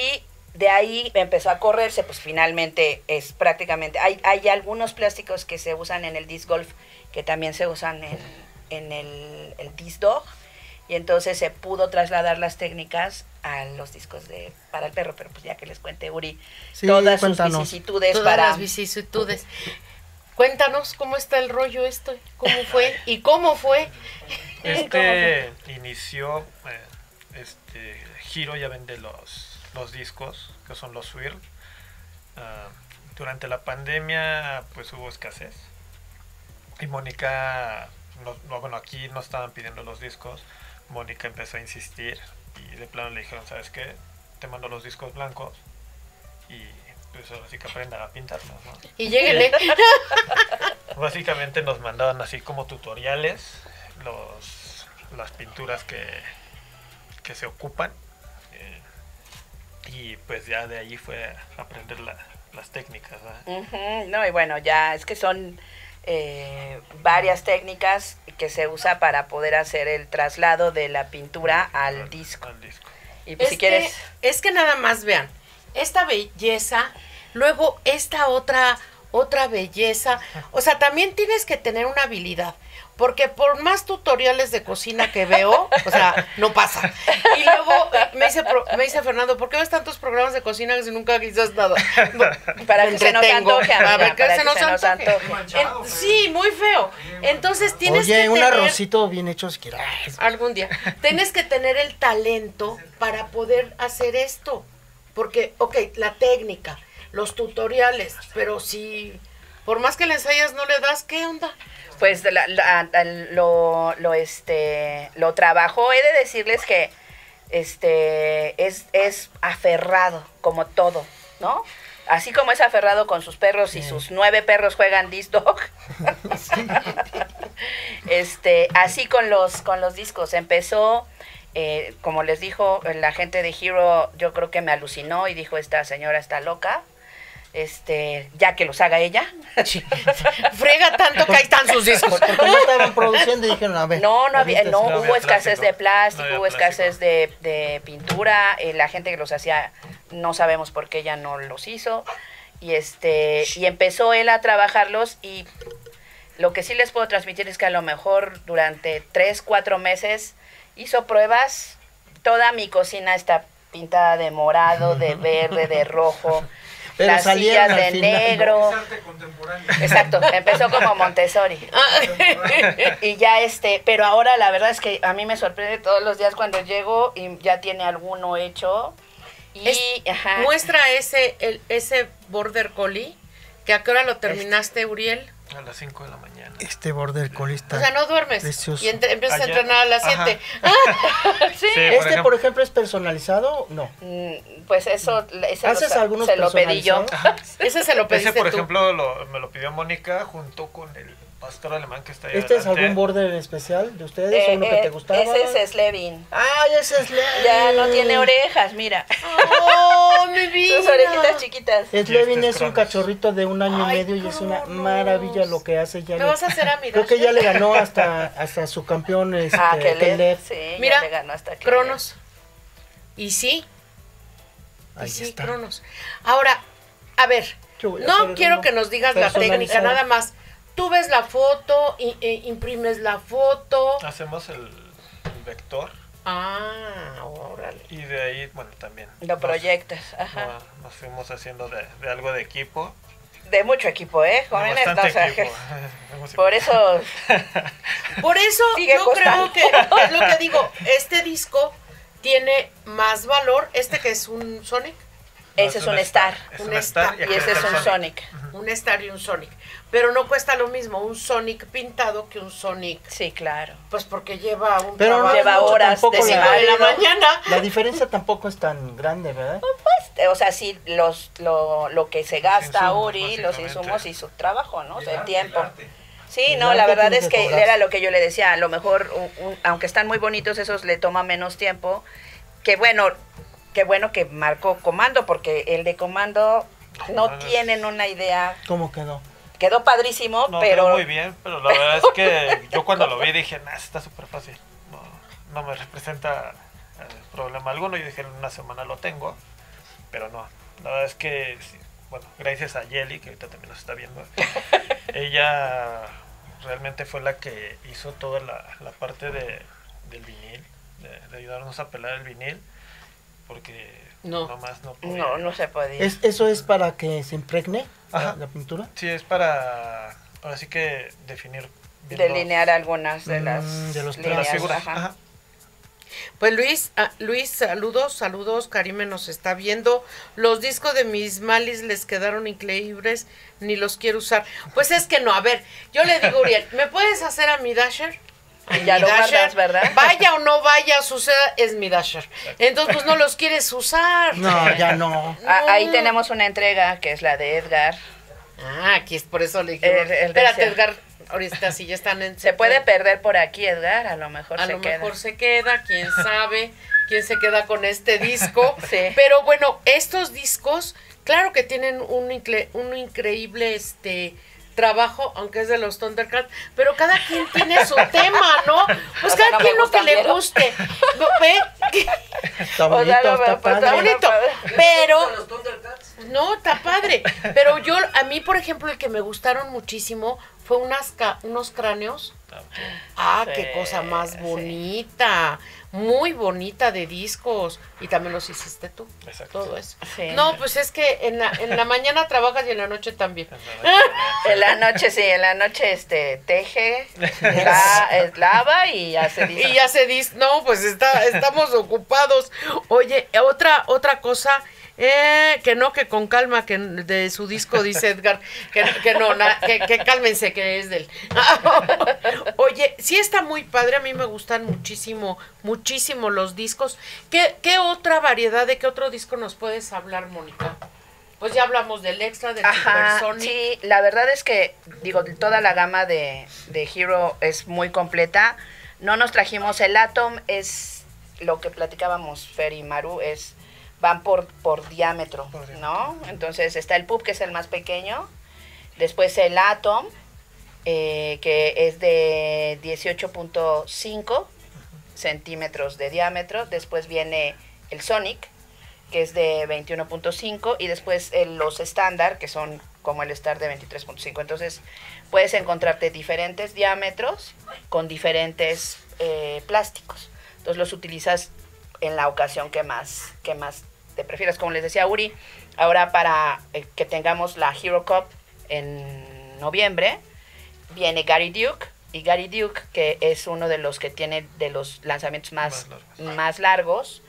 de ahí empezó a correrse, pues finalmente es prácticamente, hay, hay algunos plásticos que se usan en el disc golf que también se usan en, en el, el disc dog. Y entonces se pudo trasladar las técnicas a los discos de para el perro, pero pues ya que les cuente Uri Sí, todas cuéntanos. sus vicisitudes Todas para las vicisitudes. Cuéntanos cómo está el rollo esto, cómo fue y cómo fue. Este inició, eh, este Giro ya vende los, los discos, que son los Swirl. Ah, durante la pandemia, pues hubo escasez. Y Mónica, no, no, bueno, aquí no estaban pidiendo los discos. Mónica empezó a insistir y de plano le dijeron, ¿sabes qué? Te mando los discos blancos y pues ahora sí que aprendan a pintarlos, ¿no? Y lléguenle. Básicamente nos mandaban así como tutoriales, los, las pinturas que, que se ocupan. Y pues ya de ahí fue a aprender la- las técnicas. No, y bueno, ya es que son eh, varias técnicas que se usa para poder hacer el traslado de la pintura al disco. Al disco. Y pues es, si quieres... que, es que nada más vean, esta belleza, luego esta otra, otra belleza. O sea, también tienes que tener una habilidad. Porque por más tutoriales de cocina que veo, o sea, no pasa. Y luego me dice, me dice Fernando, ¿por qué ves tantos programas de cocina si nunca quizás nada? Para que se nos antoje, Para que se que nos se nos antoje. sí, muy feo. Entonces tienes Oye, que un tener... arrocito bien hecho si quieres. Algún día. Tienes que tener el talento para poder hacer esto. Porque, ok, la técnica, los tutoriales, pero si por más que le ensayas no le das, ¿qué onda? Pues la- la- la- lo, lo, este, lo trabajó. He de decirles que este es, es aferrado, como todo, ¿no? Así como es aferrado con sus perros y sus nueve perros juegan disc dog. este, así con los, con los discos. Empezó Eh, como les dijo, la gente de Hero yo creo que me alucinó y dijo, esta señora está loca. Este, ya que los haga ella. Frega tanto que ahí están sus discos. Porque no estaban produciendo y dijeron, a ver. No, no había, no, hubo había escasez plástico. de plástico, No hubo escasez de, de pintura, eh, la gente que los hacía, no sabemos por qué ella no los hizo, y este, y empezó él a trabajarlos, y lo que sí les puedo transmitir es que a lo mejor durante tres, cuatro meses hizo pruebas, toda mi cocina está pintada de morado, de verde, de rojo, Pero las sillas al de negro. Exacto, empezó como Montessori. y ya este, pero ahora la verdad es que a mí me sorprende todos los días cuando llego y ya tiene alguno hecho. Y Es- ajá, Muestra ese, el, ese border collie, que a qué hora lo terminaste, Uriel. A las 5 de la mañana. Este border collie está O sea, no duermes. precioso. Y entre- empiezas Ayer- a entrenar a las Ajá. 7. sí, Sí, ¿Este, por ejemplo- ejemplo, es personalizado? No. mm, pues eso, ese ¿Haces lo, algunos se lo pedí yo. Ese se lo pediste Ese, por tú. ejemplo, lo- me lo pidió Mónica junto con el pastor alemán que está ahí ¿Este es algún border especial de ustedes? Eh, ¿O uno que eh, te gustaba? ese es Slevin. ¡Ay, ese es Levin! Ya no tiene orejas, mira. ¡Oh, mi vida! Sus orejitas chiquitas. Y este es es un cachorrito de un año y medio y es una maravilla lo que hace. Ya ¿Me le- vas a hacer a mi Creo que ya le ganó hasta, hasta su campeón este, Ah, que Caleb. sí, ya Mira, le ganó hasta que Cronos. Y sí, y Ahí sí, está. Cronos. Ahora, a ver, no quiero uno que nos digas la técnica, nada más. Tú ves la foto, i- e imprimes la foto. Hacemos el, el vector Ah, órale. y de ahí, bueno, también. Lo nos- proyectas, ajá. Nos, nos fuimos haciendo de, de algo de equipo. De mucho equipo, ¿eh? Jóvenes, no, o sea, equipo. que- Hemos- por eso Por eso Sigue yo costando. creo que, es lo que digo, este disco tiene más valor, este que es un Sonic, No, ese es un Star. Es Un un Star, Star y aquí ese es un Sonic. un Star y un Sonic. Pero no cuesta lo mismo un Sonic pintado que un Sonic, Sí, claro. pues porque lleva un Pero no trabajo Lleva mucho horas tampoco de la- de la mañana. La diferencia tampoco es tan grande, ¿verdad? Pues, o sea, sí, los, lo, lo que se gasta Uri, los insumos y su trabajo, ¿no? O sea, el tiempo. Sí, no, la verdad es que era lo que yo le decía, a lo mejor, un- un- aunque están muy bonitos, esos le toma menos tiempo. Que bueno, qué bueno que marcó comando, porque el de comando no No, tienen una idea. ¿Cómo quedó? Quedó padrísimo, No, pero quedó muy bien, pero la verdad es que yo cuando lo vi dije, nah, está súper fácil. No, no me representa eh, problema alguno. Yo dije, en una semana lo tengo, pero no. La verdad es que, sí, bueno, gracias a Yeli, que ahorita también nos está viendo, ella realmente fue la que hizo toda la, la parte de, del vinil, de, de ayudarnos a pelar el vinil, porque No. nomás no podía. no, no se podía. ¿Es, ¿Eso es para que se impregne Ajá. la pintura? Sí, es para, ahora sí que definir los- delinear algunas de Mm, las, de los- de de las figuras. ajá. Ajá. Pues Luis, ah, Luis, saludos, saludos, Karime nos está viendo. Los discos de mis malis les quedaron increíbles, ni los quiero usar. Pues es que no, a ver, yo le digo, Uriel, ¿me puedes hacer a mi Dasher? A Ya mi lo guardas, ¿verdad? Vaya o no vaya, suceda, es mi Dasher. Entonces, pues no los quieres usar. No, ya no. Ah, Ahí tenemos una entrega que es la de Edgar. Ah, aquí es por eso le dije. El- el Espérate, deseo. Edgar, ahorita sí ya están en. Se puede perder por aquí, Edgar, a lo mejor A se lo queda. mejor se queda, quién sabe, quién se queda con este disco. Sí. Pero bueno, estos discos, claro que tienen un, incre- un increíble este trabajo, aunque es de los Thundercats, pero cada quien tiene su tema, ¿no? Pues O sea, cada no quien lo que le guste. No, ¿Ve? Está O bonito, sea, no, está pues, padre. está bonito. Pero ¿Los Thundercats? no, está padre. Pero yo, a mí, por ejemplo, el que me gustaron muchísimo fue unas ca- unos cráneos. Ah, qué cosa más sí. bonita. Muy bonita de discos. Y también los hiciste tú. Exacto. Todo eso. Sí. No, pues es que en la, en la mañana trabajas y en la noche también. En la noche, sí, en la noche este teje, la- eh, lava y hace Y ya se dice, no, pues está, estamos ocupados. Oye, otra, otra cosa, eh, que no, que con calma, que de su disco dice Edgar, que, que no, na- que, que cálmense, que es del. Oye, sí está muy padre, a mí me gustan muchísimo, muchísimo los discos. ¿Qué, qué otra variedad, de qué otro disco nos puedes hablar, Mónica? Pues ya hablamos del extra, del Ajá, sí, la verdad es que, digo, toda la gama de, de Hero es muy completa. No nos trajimos el Atom, es lo que platicábamos Fer y Maru es van por, por diámetro, Por. ¿no? Entonces está el pub que es el más pequeño, después el atom eh, que es de 18.5 centímetros de diámetro, después viene el sonic que es de 21.5 y después el- los estándar que son como el Star de 23.5. Entonces puedes encontrarte diferentes diámetros con diferentes eh, plásticos. Entonces los utilizas en la ocasión que más, que más te prefieras. Como les decía Uri, ahora para eh, que tengamos la Hero Cup en noviembre, viene Gary Duke. Y Gary Duke, que es uno de los que tiene de los lanzamientos más, Más largos. más largos,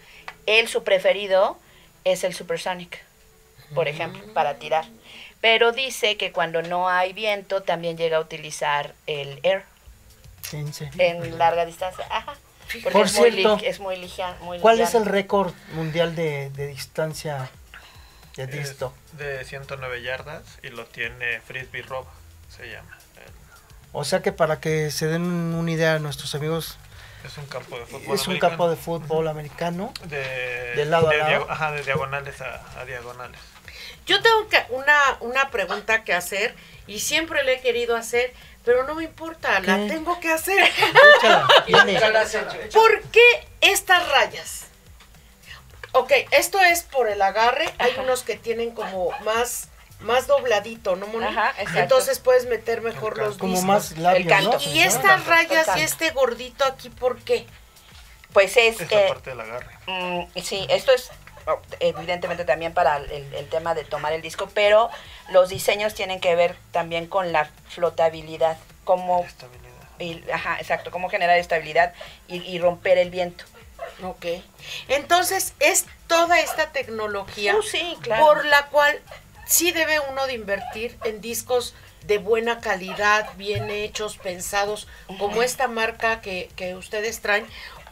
él su preferido es el Supersonic, por ejemplo, para tirar. Pero dice que cuando no hay viento también llega a utilizar el Air ¿En serio? en larga distancia. Ajá. Porque Por es, muy cierto, li- es muy ligia- muy ¿Cuál es liviano. el récord mundial de, de distancia de Es disto? de 109 yardas y lo tiene Frisbee Rob, se llama. El- O sea que para que se den una idea a nuestros amigos, Es un campo de fútbol. es un americano. campo de fútbol americano. De, de lado a de lado. diago- ajá, de diagonales a, a diagonales. Yo tengo que una, una pregunta que hacer y siempre la he querido hacer, pero no me importa, la tengo que hacer. Échala. ¿Por qué estas rayas? Ok, esto es por el agarre. Hay Ajá. unos que tienen como más, más dobladito, ¿no, Moni? Ajá, exacto. Entonces puedes meter mejor los Como discos. más labios, canto. ¿no? Y estas rayas y este gordito aquí, ¿por qué? Pues es... Es la eh, parte del agarre. Mm, sí, esto es evidentemente también para el, el tema de tomar el disco, pero los diseños tienen que ver también con la flotabilidad, cómo, Estabilidad. y- ajá, exacto, cómo generar estabilidad y, y romper el viento. Ok. Entonces, es toda esta tecnología Uh, sí, claro. por la cual sí debe uno de invertir en discos de buena calidad, bien hechos, pensados, como esta marca que, que ustedes traen,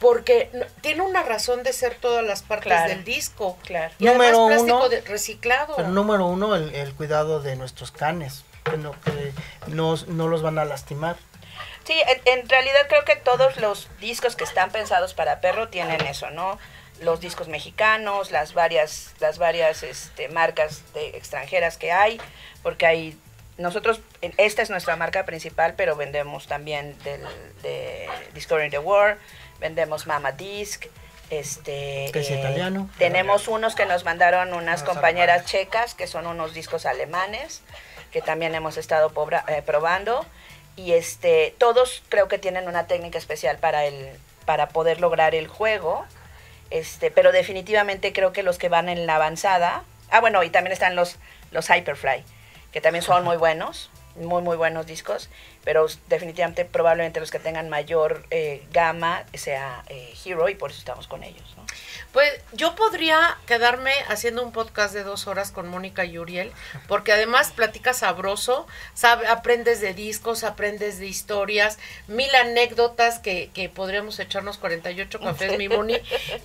porque no- tiene una razón de ser todas las partes Claro. del disco. Claro. Y además Número plástico uno, de- reciclado. Pero número uno, el, el cuidado de nuestros canes, que no, que no, no los van a lastimar. Sí, en, en realidad creo que todos los discos que están pensados para perro tienen eso, ¿no? Los discos mexicanos, las varias, las varias este, marcas de extranjeras que hay, porque hay nosotros, esta es nuestra marca principal, pero vendemos también del, de Discovering the War, vendemos Mama Disc, este, Que es italiano. Tenemos unos que nos mandaron unas Unos compañeras alemanes. checas, que son unos discos alemanes, que también hemos estado pobra- eh, probando. Y este, todos creo que tienen una técnica especial para el, para poder lograr el juego. Este, pero definitivamente creo que los que van en la avanzada. Ah, bueno, y también están los, los Hyperfly, que también son muy buenos, muy, muy buenos discos. Pero definitivamente, probablemente los que tengan mayor eh, gama sea eh, Hero, y por eso estamos con ellos, ¿no? Pues yo podría quedarme haciendo un podcast de dos horas con Mónica y Uriel, porque además platicas sabroso, sabe, aprendes de discos, aprendes de historias, mil anécdotas que, que podríamos echarnos 48 cafés, mi Moni.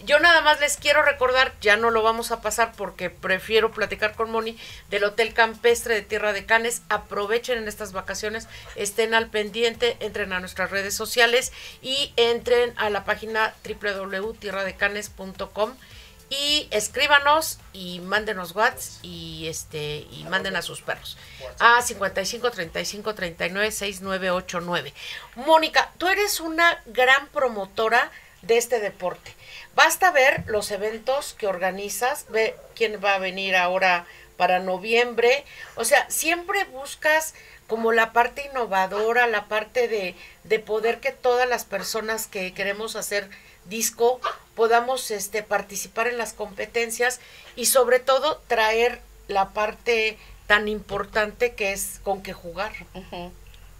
Yo nada más les quiero recordar, ya no lo vamos a pasar porque prefiero platicar con Moni, del Hotel Campestre de Tierra de Canes. Aprovechen en estas vacaciones, estén al pendiente, entren a nuestras redes sociales y entren a la página www.tierradecanes.com y escríbanos y mándenos whats y este y manden a sus perros a 55 35 39 6989. Mónica, tú eres una gran promotora de este deporte. Basta ver los eventos que organizas, ve quién va a venir ahora para noviembre. O sea, siempre buscas como la parte innovadora, la parte de, de poder que todas las personas que queremos hacer disco podamos este participar en las competencias y sobre todo traer la parte tan importante que es con que jugar.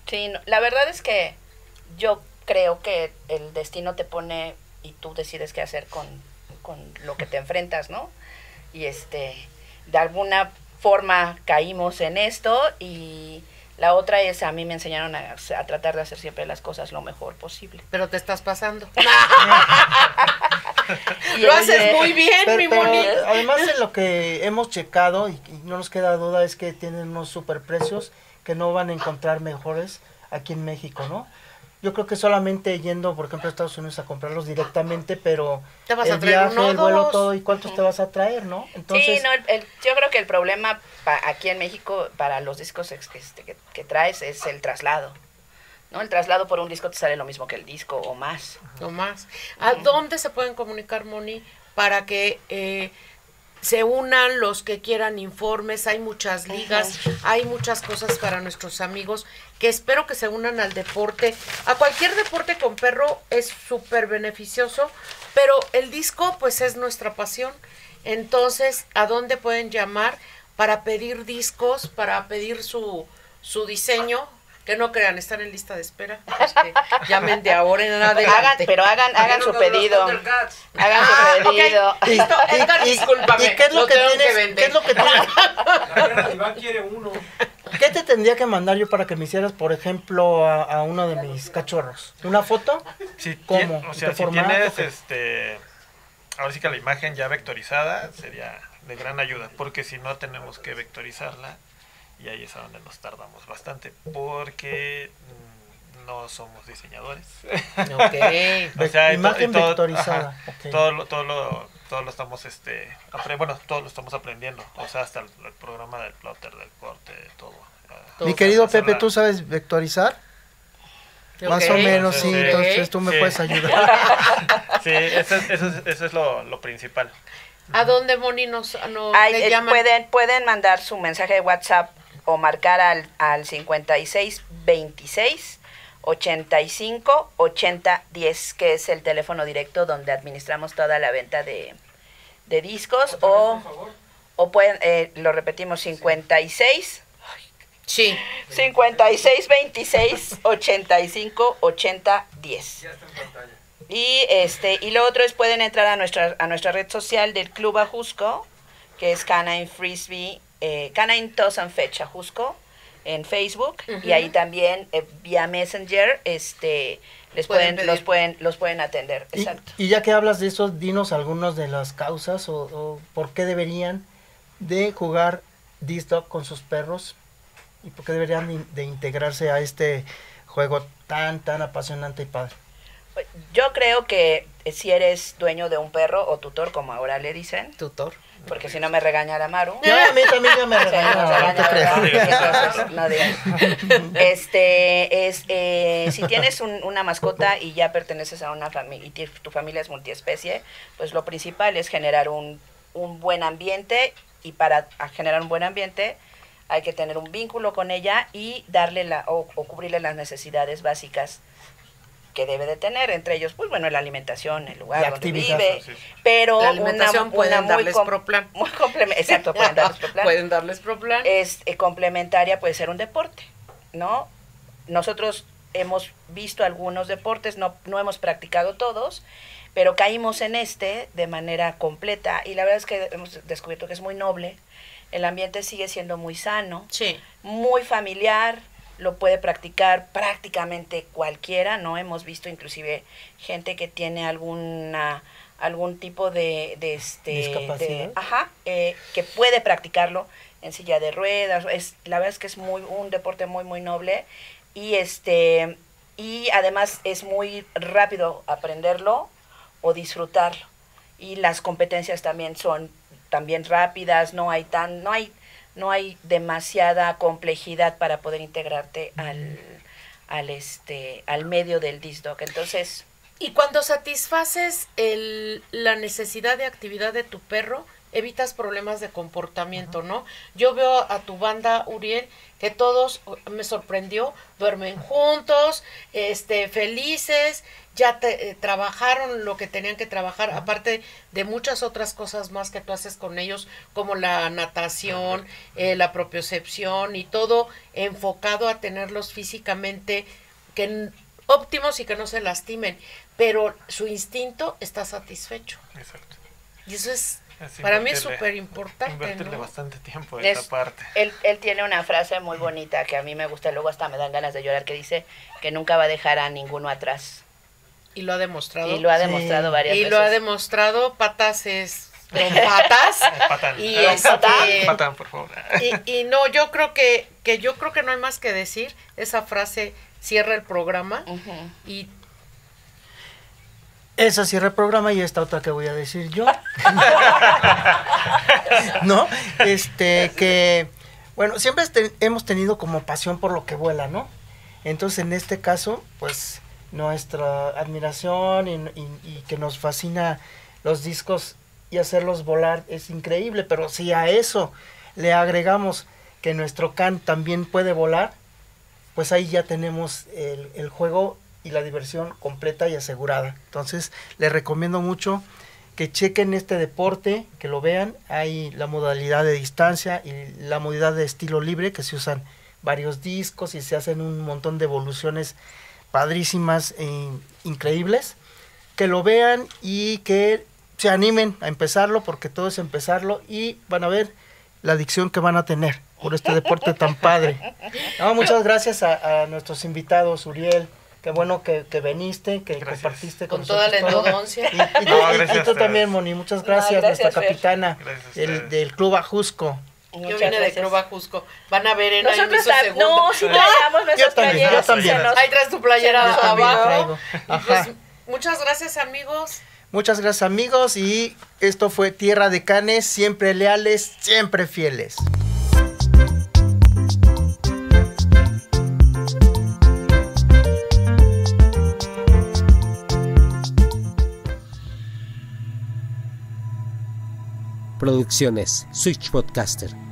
Sí, no, la verdad es que yo creo que el destino te pone y tú decides qué hacer con, con lo que te enfrentas, ¿no? Y este, de alguna forma caímos en esto y la otra es a mí me enseñaron a, a tratar de hacer siempre las cosas lo mejor posible. Pero te estás pasando. Y Lo haces muy bien, Pero, mi Moni. además de lo que hemos checado y, y no nos queda duda es que tienen unos superprecios que no van a encontrar mejores aquí en México, ¿no? Yo creo que solamente yendo, por ejemplo, a Estados Unidos a comprarlos directamente, pero Te vas a el traer viaje, uno o el vuelo, dos. todo, ¿y cuántos te vas a traer, no? Entonces, sí, no, el- el- yo creo que el problema pa- aquí en México para los discos ex- este, que, que traes es el traslado. ¿no? El traslado por un disco te sale lo mismo que el disco o más. No más. ¿A dónde se pueden comunicar, Moni, para que eh, se unan los que quieran informes? Hay muchas ligas, hay muchas cosas para nuestros amigos que espero que se unan al deporte. A cualquier deporte con perro es súper beneficioso, pero el disco pues es nuestra pasión. Entonces, ¿a dónde pueden llamar para pedir discos, para pedir su, su diseño? Que no crean, están en lista de espera. Pues que llamen de ahora en adelante. Hagan, pero hagan, hagan su pedido. Hagan Ah, su ok. pedido. y, Listo, Edgar, y- discúlpame, ¿y qué es lo, lo que que tienes? vender. ¿Qué es lo que tienes? A ver, Iván quiere uno. ¿Qué te tendría que mandar yo para que me hicieras, por ejemplo, a, a uno de mis cachorros? ¿Una foto? Si ¿Cómo? o sea, ¿Qué si formato? tienes ¿Qué? este ahora sí que la imagen ya vectorizada sería de gran ayuda, porque si no tenemos que vectorizarla y ahí es a donde nos tardamos bastante, porque mm, no somos diseñadores. Ok. O sea, Imagen todo- vectorizada, ajá, todo, lo, todo, lo, todo lo estamos, este, apre- bueno, todo lo estamos aprendiendo. O sea, hasta el, el programa del plotter, del corte, todo. ah, Mi querido Pepe, ¿tú sabes vectorizar? Más o menos, sí. Entonces tú me Sí. puedes ayudar. Sí, eso es, eso es, eso es lo, lo principal. ¿A dónde, Moni, nos, nos Ay, eh, llaman? pueden, pueden mandar su mensaje de WhatsApp o marcar al, al 56 26 85 80 10, que es el teléfono directo donde administramos toda la venta de, de discos. O, o pueden, eh, lo repetimos, 56 Sí. 56 26 85 80 10. Ya está en pantalla. Y este y lo otro es pueden entrar a nuestra a nuestra red social del Club Ajusco, que es Canine Frisbee, eh, Canine Toss and Fetch Ajusco en Facebook y ahí también eh, vía Messenger este les Pueden pueden, los pueden los pueden atender. Y, Exacto. y ya que hablas de eso, dinos algunas de las causas o, o por qué deberían de jugar disc dog con sus perros y por qué deberían de, de integrarse a este juego tan, tan apasionante y padre. Yo creo que eh, si eres dueño de un perro o tutor como ahora le dicen, Tutor. Porque si no me regaña la Maru. Ya, a mí también ya me no, regañaron, no no, no, no. Este es eh, si tienes un- una mascota y ya perteneces a una familia y tu familia es multiespecie, pues lo principal es generar un, un buen ambiente y para a generar un buen ambiente hay que tener un vínculo con ella y darle la o, o cubrirle las necesidades básicas que debe de tener, entre ellos, pues bueno, la alimentación, el lugar Y donde vive, Sí, sí. pero La alimentación una, pueden una muy darles com- Proplan. muy exacto, pueden darles Proplan Pueden darles Proplan. es eh, complementaria puede ser un deporte, ¿no? Nosotros hemos visto algunos deportes, no, no hemos practicado todos, pero caímos en este de manera completa y la verdad es que hemos descubierto que es muy noble, el ambiente sigue siendo muy sano, Sí. muy familiar, lo puede practicar prácticamente cualquiera, ¿no? Hemos visto inclusive gente que tiene alguna algún tipo de, de este Discapacidad. de- ajá, eh, que puede practicarlo en silla de ruedas, es la verdad es que es muy un deporte muy muy noble y este y además es muy rápido aprenderlo o disfrutarlo y las competencias también son también rápidas, no hay tan no hay no hay demasiada complejidad para poder integrarte al, al este al medio del disc dog. Entonces, Y cuando satisfaces el, la necesidad de actividad de tu perro, evitas problemas de comportamiento, ¿no? Yo veo a tu banda, Uriel, que todos, me sorprendió, duermen juntos, este, felices, ya te, eh, trabajaron lo que tenían que trabajar, aparte de muchas otras cosas más que tú haces con ellos, como la natación, eh, la propiocepción y todo enfocado a tenerlos físicamente que óptimos y que no se lastimen, pero su instinto está satisfecho. Exacto. Y eso es, Es para mí es súper importante, Invertirle ¿no? bastante tiempo a Es- esa parte. él, él tiene una frase muy bonita que a mí me gusta, luego hasta me dan ganas de llorar, que dice que nunca va a dejar a ninguno atrás. Y lo ha demostrado. Y lo ha Sí. demostrado varias Y veces. lo ha demostrado, patas es con patas. Patan. y Ah, este, patán. Patan, por favor. y, y no, yo creo que, que yo creo que no hay más que decir. Esa frase cierra el programa y Esa cierra el programa y esta otra que voy a decir yo. ¿No? Este, que, bueno, siempre este- hemos tenido como pasión por lo que vuela, ¿no? Entonces, en este caso, pues, nuestra admiración y, y- y que nos fascina los discos y hacerlos volar es increíble, pero si a eso le agregamos que nuestro can también puede volar, pues ahí ya tenemos el, el juego y la diversión completa y asegurada. Entonces, les recomiendo mucho que chequen este deporte, que lo vean. Hay la modalidad de distancia y la modalidad de estilo libre, que se usan varios discos y se hacen un montón de evoluciones padrísimas e increíbles. Que lo vean y que se animen a empezarlo, porque todo es empezarlo y van a ver la adicción que van a tener por este deporte tan padre. No, muchas gracias a, a nuestros invitados, Uriel. Qué bueno que, que viniste, que Gracias. compartiste con, con toda la endodoncia. Y, y- No, y- y gracias a tú también, Moni, muchas No, gracias, nuestra Fer. capitana Gracias a del, Club Ajusco. Yo vine de gracias. Club Ajusco. Van a ver en ahí Nosotros segundo. no, sí traíamos nuestras yo playeras. también. se nos- Ahí traes tu playera abajo. pues, muchas gracias, amigos. Muchas gracias amigos y esto fue Tierra de Canes, siempre leales, siempre fieles. Producciones Switch Podcaster.